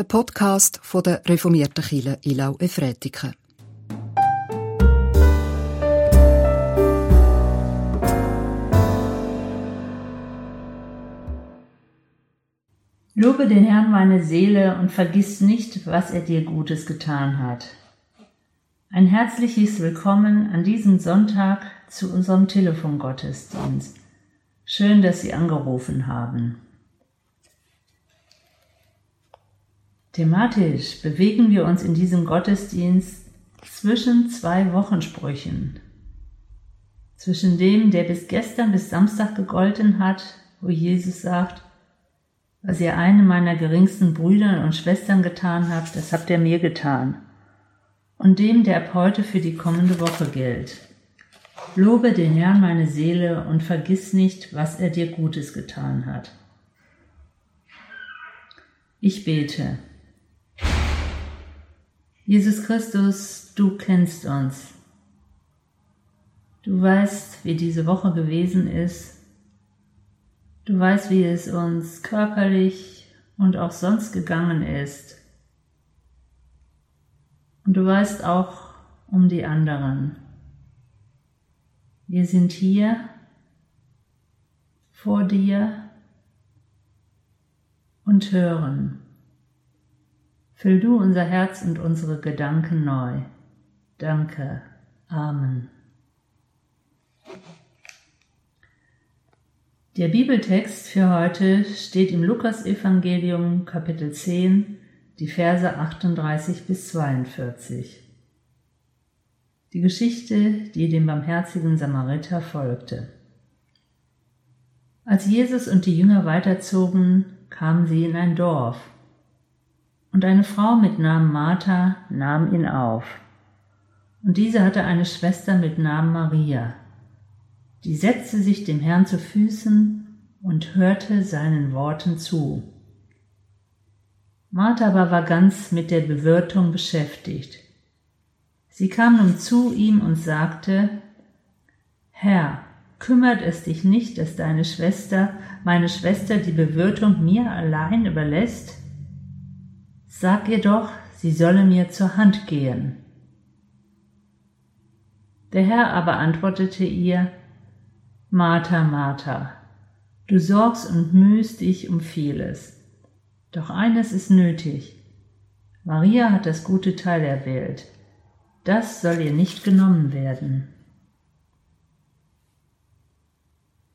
der Podcast von der reformierten Kirche Ilau Efretiken. Lobe den Herrn meine Seele und vergiss nicht, was er dir Gutes getan hat. Ein herzliches Willkommen an diesem Sonntag zu unserem Telefongottesdienst. Schön, dass Sie angerufen haben. Thematisch bewegen wir uns in diesem Gottesdienst zwischen zwei Wochensprüchen. Zwischen dem, der bis gestern bis Samstag gegolten hat, wo Jesus sagt, was ihr einem meiner geringsten Brüder und Schwestern getan habt, das habt ihr mir getan. Und dem, der ab heute für die kommende Woche gilt. Lobe den Herrn meine Seele und vergiss nicht, was er dir Gutes getan hat. Ich bete. Jesus Christus, du kennst uns. Du weißt, wie diese Woche gewesen ist. Du weißt, wie es uns körperlich und auch sonst gegangen ist. Und du weißt auch um die anderen. Wir sind hier vor dir und hören. Füll du unser Herz und unsere Gedanken neu. Danke. Amen. Der Bibeltext für heute steht im Lukasevangelium Kapitel 10, die Verse 38 bis 42. Die Geschichte, die dem barmherzigen Samariter folgte. Als Jesus und die Jünger weiterzogen, kamen sie in ein Dorf und eine Frau mit Namen Martha nahm ihn auf. Und diese hatte eine Schwester mit Namen Maria. Die setzte sich dem Herrn zu Füßen und hörte seinen Worten zu. Martha aber war ganz mit der Bewirtung beschäftigt. Sie kam nun zu ihm und sagte, Herr, kümmert es dich nicht, dass deine Schwester, meine Schwester, die Bewirtung mir allein überlässt? Sag ihr doch, sie solle mir zur Hand gehen. Der Herr aber antwortete ihr, Martha, Martha, du sorgst und mühst dich um vieles. Doch eines ist nötig. Maria hat das gute Teil erwählt. Das soll ihr nicht genommen werden.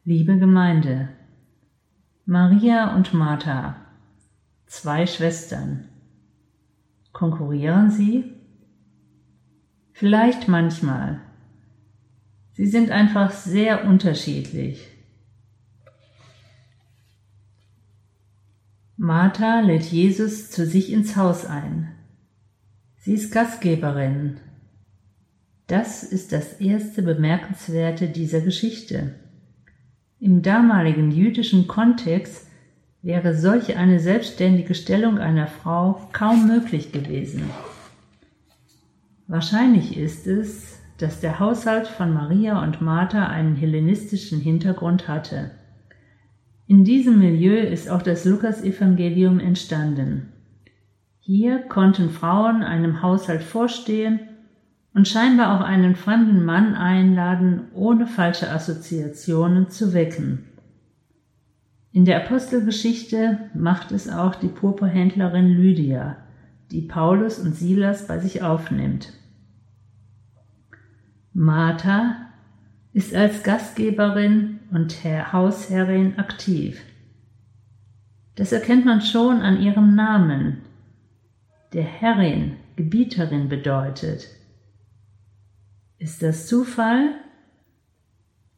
Liebe Gemeinde, Maria und Martha, zwei Schwestern, Konkurrieren sie? Vielleicht manchmal. Sie sind einfach sehr unterschiedlich. Martha lädt Jesus zu sich ins Haus ein. Sie ist Gastgeberin. Das ist das erste Bemerkenswerte dieser Geschichte. Im damaligen jüdischen Kontext wäre solch eine selbstständige Stellung einer Frau kaum möglich gewesen. Wahrscheinlich ist es, dass der Haushalt von Maria und Martha einen hellenistischen Hintergrund hatte. In diesem Milieu ist auch das Lukasevangelium entstanden. Hier konnten Frauen einem Haushalt vorstehen und scheinbar auch einen fremden Mann einladen, ohne falsche Assoziationen zu wecken. In der Apostelgeschichte macht es auch die Purpurhändlerin Lydia, die Paulus und Silas bei sich aufnimmt. Martha ist als Gastgeberin und Hausherrin aktiv. Das erkennt man schon an ihrem Namen, der Herrin, Gebieterin bedeutet. Ist das Zufall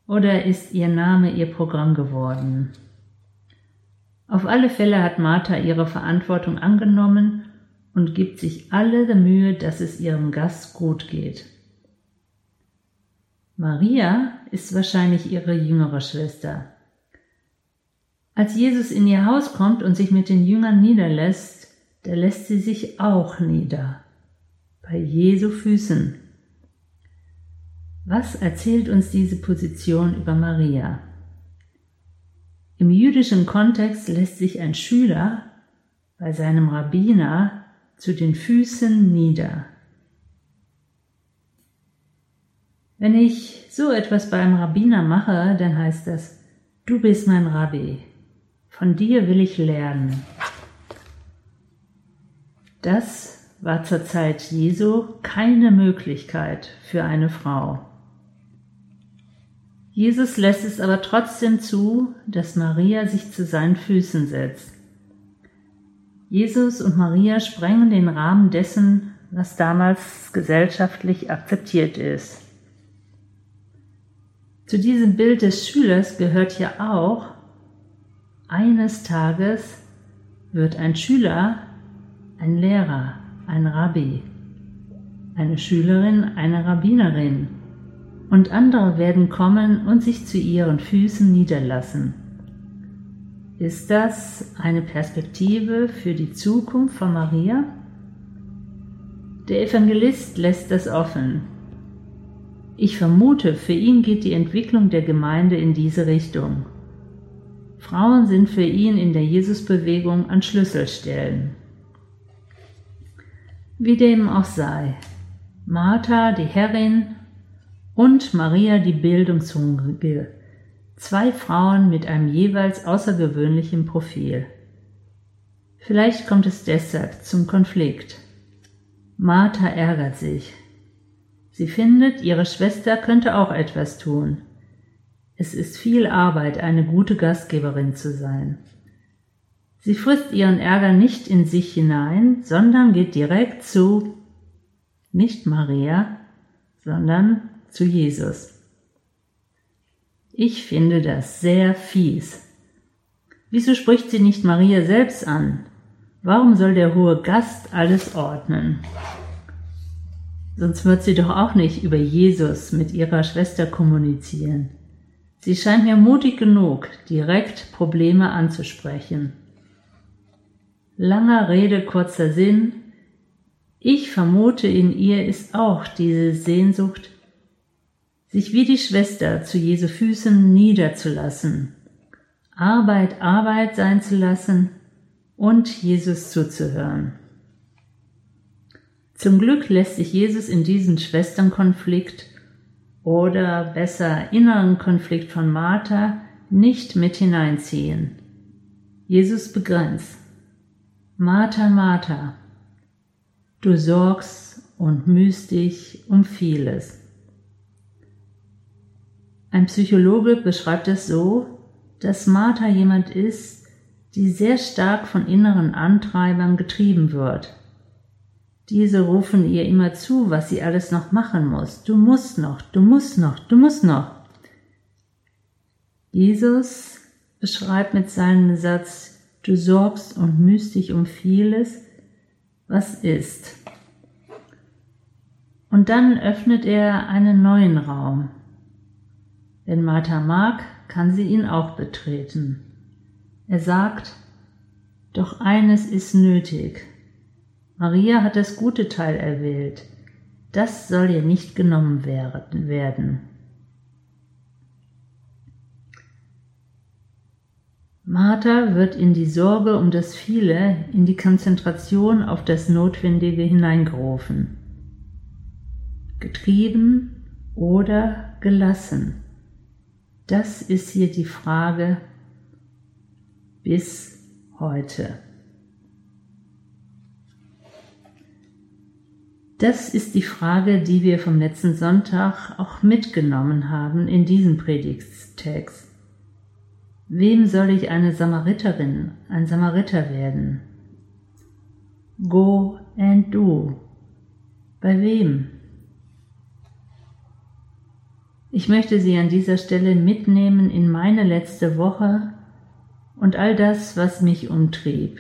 oder ist ihr Name ihr Programm geworden? Auf alle Fälle hat Martha ihre Verantwortung angenommen und gibt sich alle Mühe, dass es ihrem Gast gut geht. Maria ist wahrscheinlich ihre jüngere Schwester. Als Jesus in ihr Haus kommt und sich mit den Jüngern niederlässt, da lässt sie sich auch nieder, bei Jesu Füßen. Was erzählt uns diese Position über Maria? Im jüdischen Kontext lässt sich ein Schüler bei seinem Rabbiner zu den Füßen nieder. Wenn ich so etwas beim Rabbiner mache, dann heißt das, du bist mein Rabbi, von dir will ich lernen. Das war zur Zeit Jesu keine Möglichkeit für eine Frau. Jesus lässt es aber trotzdem zu, dass Maria sich zu seinen Füßen setzt. Jesus und Maria sprengen den Rahmen dessen, was damals gesellschaftlich akzeptiert ist. Zu diesem Bild des Schülers gehört ja auch, eines Tages wird ein Schüler ein Lehrer, ein Rabbi, eine Schülerin, eine Rabbinerin und andere werden kommen und sich zu ihren Füßen niederlassen. Ist das eine Perspektive für die Zukunft von Maria? Der Evangelist lässt das offen. Ich vermute, für ihn geht die Entwicklung der Gemeinde in diese Richtung. Frauen sind für ihn in der Jesusbewegung an Schlüsselstellen. Wie dem auch sei, Martha, die Herrin, und Maria, die Bildungshungrige, zwei Frauen mit einem jeweils außergewöhnlichen Profil. Vielleicht kommt es deshalb zum Konflikt. Martha ärgert sich. Sie findet, ihre Schwester könnte auch etwas tun. Es ist viel Arbeit, eine gute Gastgeberin zu sein. Sie frisst ihren Ärger nicht in sich hinein, sondern geht direkt zu, nicht Maria, sondern zu Jesus. Ich finde das sehr fies. Wieso spricht sie nicht Maria selbst an? Warum soll der hohe Gast alles ordnen? Sonst wird sie doch auch nicht über Jesus mit ihrer Schwester kommunizieren. Sie scheint mir mutig genug, direkt Probleme anzusprechen. Langer Rede, kurzer Sinn. Ich vermute, in ihr ist auch diese Sehnsucht, sich wie die Schwester zu Jesu Füßen niederzulassen, Arbeit Arbeit sein zu lassen und Jesus zuzuhören. Zum Glück lässt sich Jesus in diesen Schwesternkonflikt oder besser inneren Konflikt von Martha nicht mit hineinziehen. Jesus begrenzt. Martha, Martha, du sorgst und mühst dich um vieles. Ein Psychologe beschreibt es so, dass Martha jemand ist, die sehr stark von inneren Antreibern getrieben wird. Diese rufen ihr immer zu, was sie alles noch machen muss. Du musst noch, du musst noch, du musst noch. Jesus beschreibt mit seinem Satz, Du sorgst und mühst dich um vieles, was ist. Und dann öffnet er einen neuen Raum. Wenn Martha mag, kann sie ihn auch betreten. Er sagt, doch eines ist nötig. Maria hat das gute Teil erwählt. Das soll ihr nicht genommen werden. Martha wird in die Sorge um das Viele, in die Konzentration auf das Notwendige hineingerufen. Getrieben oder gelassen? Das ist hier die Frage bis heute. Das ist die Frage, die wir vom letzten Sonntag auch mitgenommen haben in diesem Predigtstext. Wem soll ich eine Samariterin, ein Samariter werden? Go and do. Bei wem? Ich möchte Sie an dieser Stelle mitnehmen in meine letzte Woche und all das, was mich umtrieb.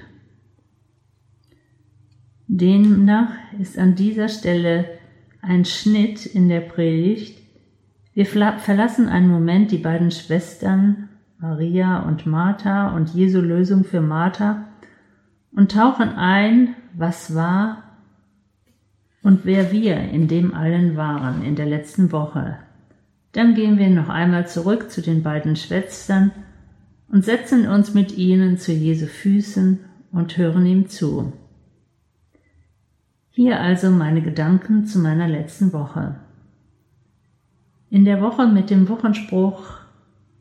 Demnach ist an dieser Stelle ein Schnitt in der Predigt. Wir verlassen einen Moment die beiden Schwestern Maria und Martha und Jesu Lösung für Martha und tauchen ein, was war und wer wir in dem allen waren in der letzten Woche. Dann gehen wir noch einmal zurück zu den beiden Schwestern und setzen uns mit ihnen zu Jesu Füßen und hören ihm zu. Hier also meine Gedanken zu meiner letzten Woche. In der Woche mit dem Wochenspruch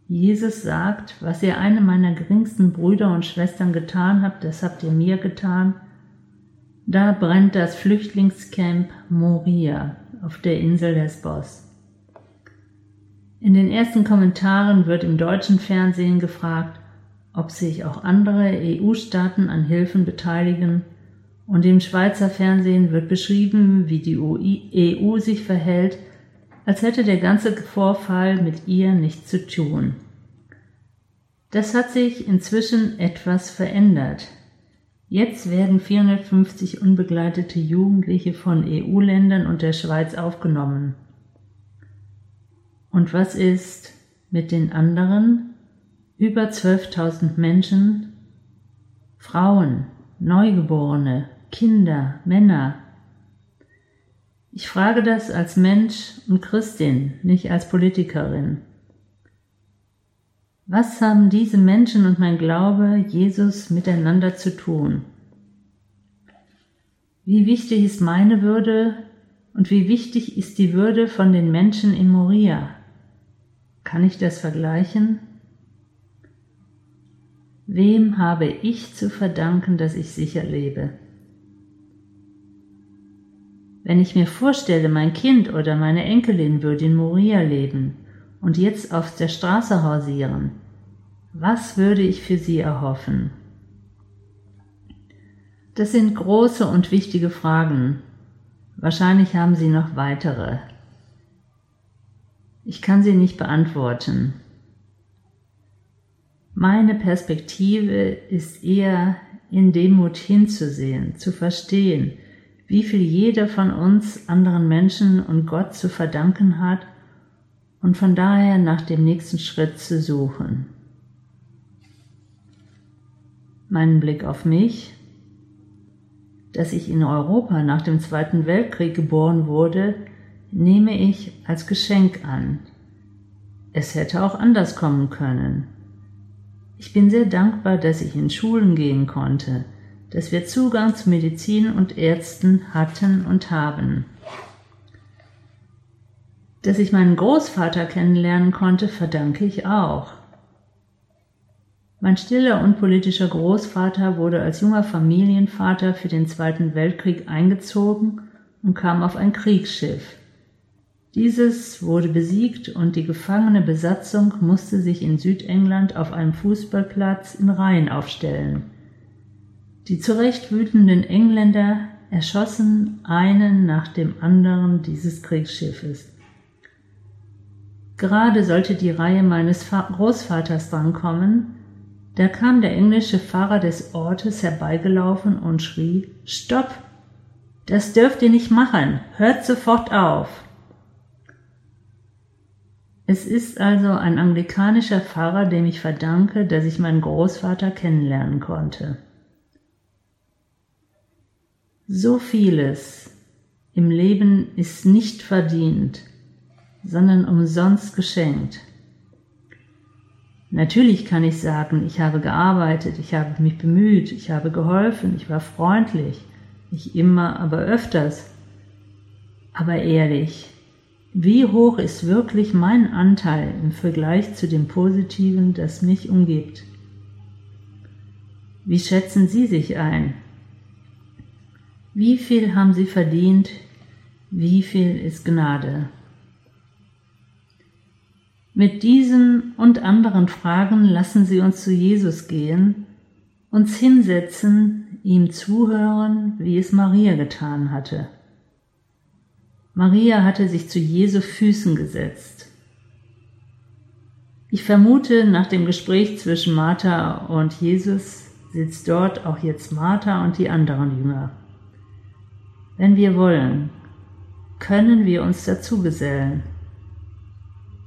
Jesus sagt, was ihr einem meiner geringsten Brüder und Schwestern getan habt, das habt ihr mir getan, da brennt das Flüchtlingscamp Moria auf der Insel Lesbos. In den ersten Kommentaren wird im deutschen Fernsehen gefragt, ob sich auch andere EU-Staaten an Hilfen beteiligen, und im Schweizer Fernsehen wird beschrieben, wie die EU sich verhält, als hätte der ganze Vorfall mit ihr nichts zu tun. Das hat sich inzwischen etwas verändert. Jetzt werden 450 unbegleitete Jugendliche von EU-Ländern und der Schweiz aufgenommen. Und was ist mit den anderen über 12.000 Menschen, Frauen, Neugeborene, Kinder, Männer? Ich frage das als Mensch und Christin, nicht als Politikerin. Was haben diese Menschen und mein Glaube, Jesus, miteinander zu tun? Wie wichtig ist meine Würde und wie wichtig ist die Würde von den Menschen in Moria? Kann ich das vergleichen? Wem habe ich zu verdanken, dass ich sicher lebe? Wenn ich mir vorstelle, mein Kind oder meine Enkelin würde in Moria leben und jetzt auf der Straße hausieren, was würde ich für sie erhoffen? Das sind große und wichtige Fragen. Wahrscheinlich haben Sie noch weitere. Ich kann sie nicht beantworten. Meine Perspektive ist eher in Demut hinzusehen, zu verstehen, wie viel jeder von uns anderen Menschen und Gott zu verdanken hat und von daher nach dem nächsten Schritt zu suchen. Meinen Blick auf mich, dass ich in Europa nach dem Zweiten Weltkrieg geboren wurde, nehme ich als Geschenk an. Es hätte auch anders kommen können. Ich bin sehr dankbar, dass ich in Schulen gehen konnte, dass wir Zugang zu Medizin und Ärzten hatten und haben. Dass ich meinen Großvater kennenlernen konnte, verdanke ich auch. Mein stiller und politischer Großvater wurde als junger Familienvater für den Zweiten Weltkrieg eingezogen und kam auf ein Kriegsschiff. Dieses wurde besiegt und die gefangene Besatzung musste sich in Südengland auf einem Fußballplatz in Reihen aufstellen. Die zurecht wütenden Engländer erschossen einen nach dem anderen dieses Kriegsschiffes. Gerade sollte die Reihe meines Großvaters drankommen, da kam der englische Pfarrer des Ortes herbeigelaufen und schrie Stopp. Das dürft ihr nicht machen. Hört sofort auf. Es ist also ein anglikanischer Pfarrer, dem ich verdanke, dass ich meinen Großvater kennenlernen konnte. So vieles im Leben ist nicht verdient, sondern umsonst geschenkt. Natürlich kann ich sagen, ich habe gearbeitet, ich habe mich bemüht, ich habe geholfen, ich war freundlich, nicht immer, aber öfters. Aber ehrlich, wie hoch ist wirklich mein Anteil im Vergleich zu dem Positiven, das mich umgibt? Wie schätzen Sie sich ein? Wie viel haben sie verdient? Wie viel ist Gnade? Mit diesen und anderen Fragen lassen Sie uns zu Jesus gehen, uns hinsetzen, ihm zuhören, wie es Maria getan hatte. Maria hatte sich zu Jesu Füßen gesetzt. Ich vermute, nach dem Gespräch zwischen Martha und Jesus sitzt dort auch jetzt Martha und die anderen Jünger. Wenn wir wollen, können wir uns dazu gesellen,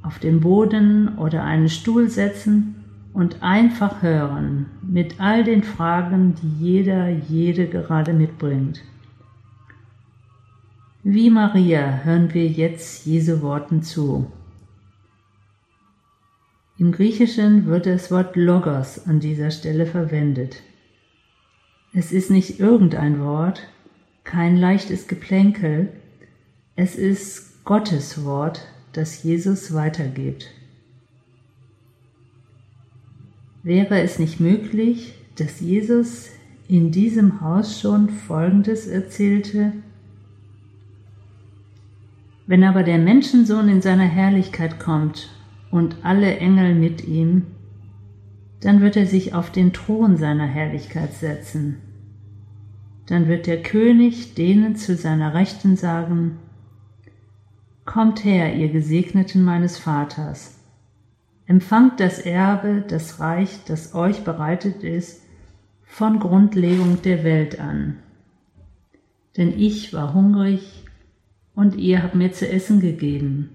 auf den Boden oder einen Stuhl setzen und einfach hören mit all den Fragen, die jeder, jede gerade mitbringt. Wie Maria hören wir jetzt Jesu Worten zu. Im Griechischen wird das Wort Logos an dieser Stelle verwendet. Es ist nicht irgendein Wort, kein leichtes Geplänkel, es ist Gottes Wort, das Jesus weitergibt. Wäre es nicht möglich, dass Jesus in diesem Haus schon Folgendes erzählte? Wenn aber der Menschensohn in seiner Herrlichkeit kommt und alle Engel mit ihm, dann wird er sich auf den Thron seiner Herrlichkeit setzen. Dann wird der König denen zu seiner Rechten sagen, Kommt her, ihr Gesegneten meines Vaters, empfangt das Erbe, das Reich, das euch bereitet ist, von Grundlegung der Welt an. Denn ich war hungrig und ihr habt mir zu essen gegeben.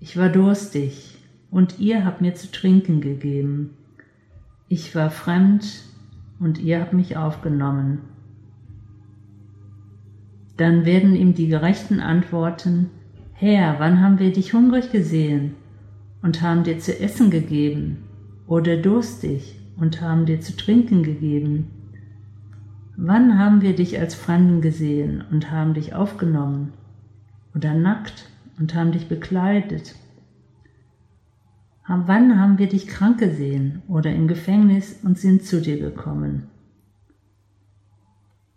Ich war durstig und ihr habt mir zu trinken gegeben. Ich war fremd und ihr habt mich aufgenommen. Dann werden ihm die Gerechten antworten, Herr, wann haben wir dich hungrig gesehen und haben dir zu essen gegeben oder durstig und haben dir zu trinken gegeben? Wann haben wir dich als Fremden gesehen und haben dich aufgenommen oder nackt und haben dich bekleidet? Wann haben wir dich krank gesehen oder im Gefängnis und sind zu dir gekommen?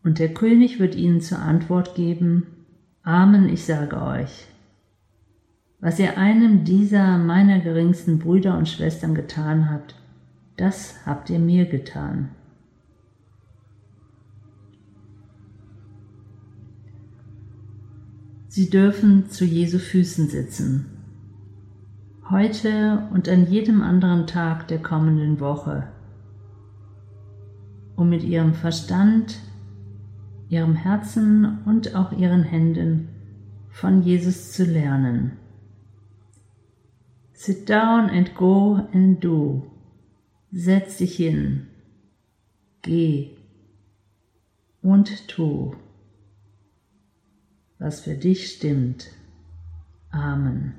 Und der König wird ihnen zur Antwort geben, Amen, ich sage euch, was ihr einem dieser meiner geringsten Brüder und Schwestern getan habt, das habt ihr mir getan. Sie dürfen zu Jesu Füßen sitzen, heute und an jedem anderen Tag der kommenden Woche, um mit ihrem Verstand, ihrem Herzen und auch ihren Händen von Jesus zu lernen. Sit down and go and do. Setz dich hin, geh. Und tu, was für dich stimmt. Amen.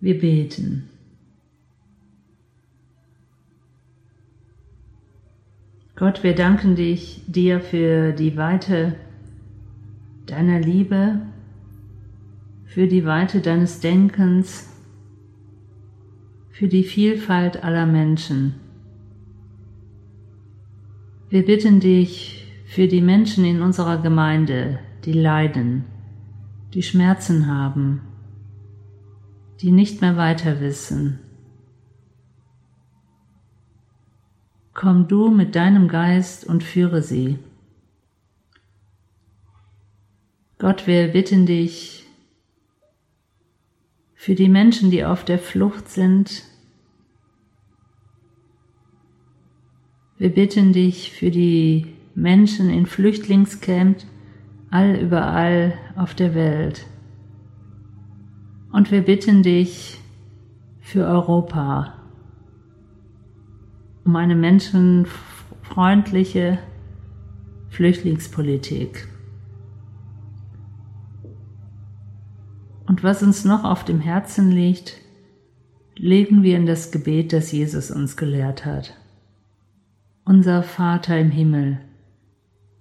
Wir beten. Gott, wir danken dich, dir für die Weite deiner Liebe, für die Weite deines Denkens, für die Vielfalt aller Menschen. Wir bitten dich für die Menschen in unserer Gemeinde, die leiden, die Schmerzen haben, die nicht mehr weiter wissen. Komm du mit deinem Geist und führe sie. Gott, wir bitten dich für die Menschen, die auf der Flucht sind. Wir bitten dich für die Menschen in Flüchtlingscamps all überall auf der Welt. Und wir bitten dich für Europa um eine menschenfreundliche Flüchtlingspolitik. Und was uns noch auf dem Herzen liegt, legen wir in das Gebet, das Jesus uns gelehrt hat. Unser Vater im Himmel,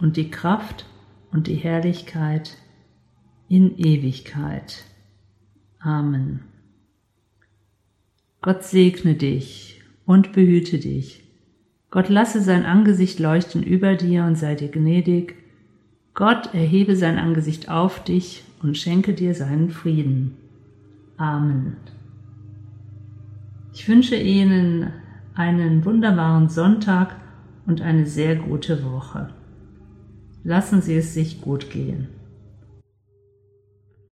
und die Kraft und die Herrlichkeit in Ewigkeit. Amen. Gott segne dich und behüte dich. Gott lasse sein Angesicht leuchten über dir und sei dir gnädig. Gott erhebe sein Angesicht auf dich und schenke dir seinen Frieden. Amen. Ich wünsche Ihnen einen wunderbaren Sonntag und eine sehr gute Woche. Lassen Sie es sich gut gehen.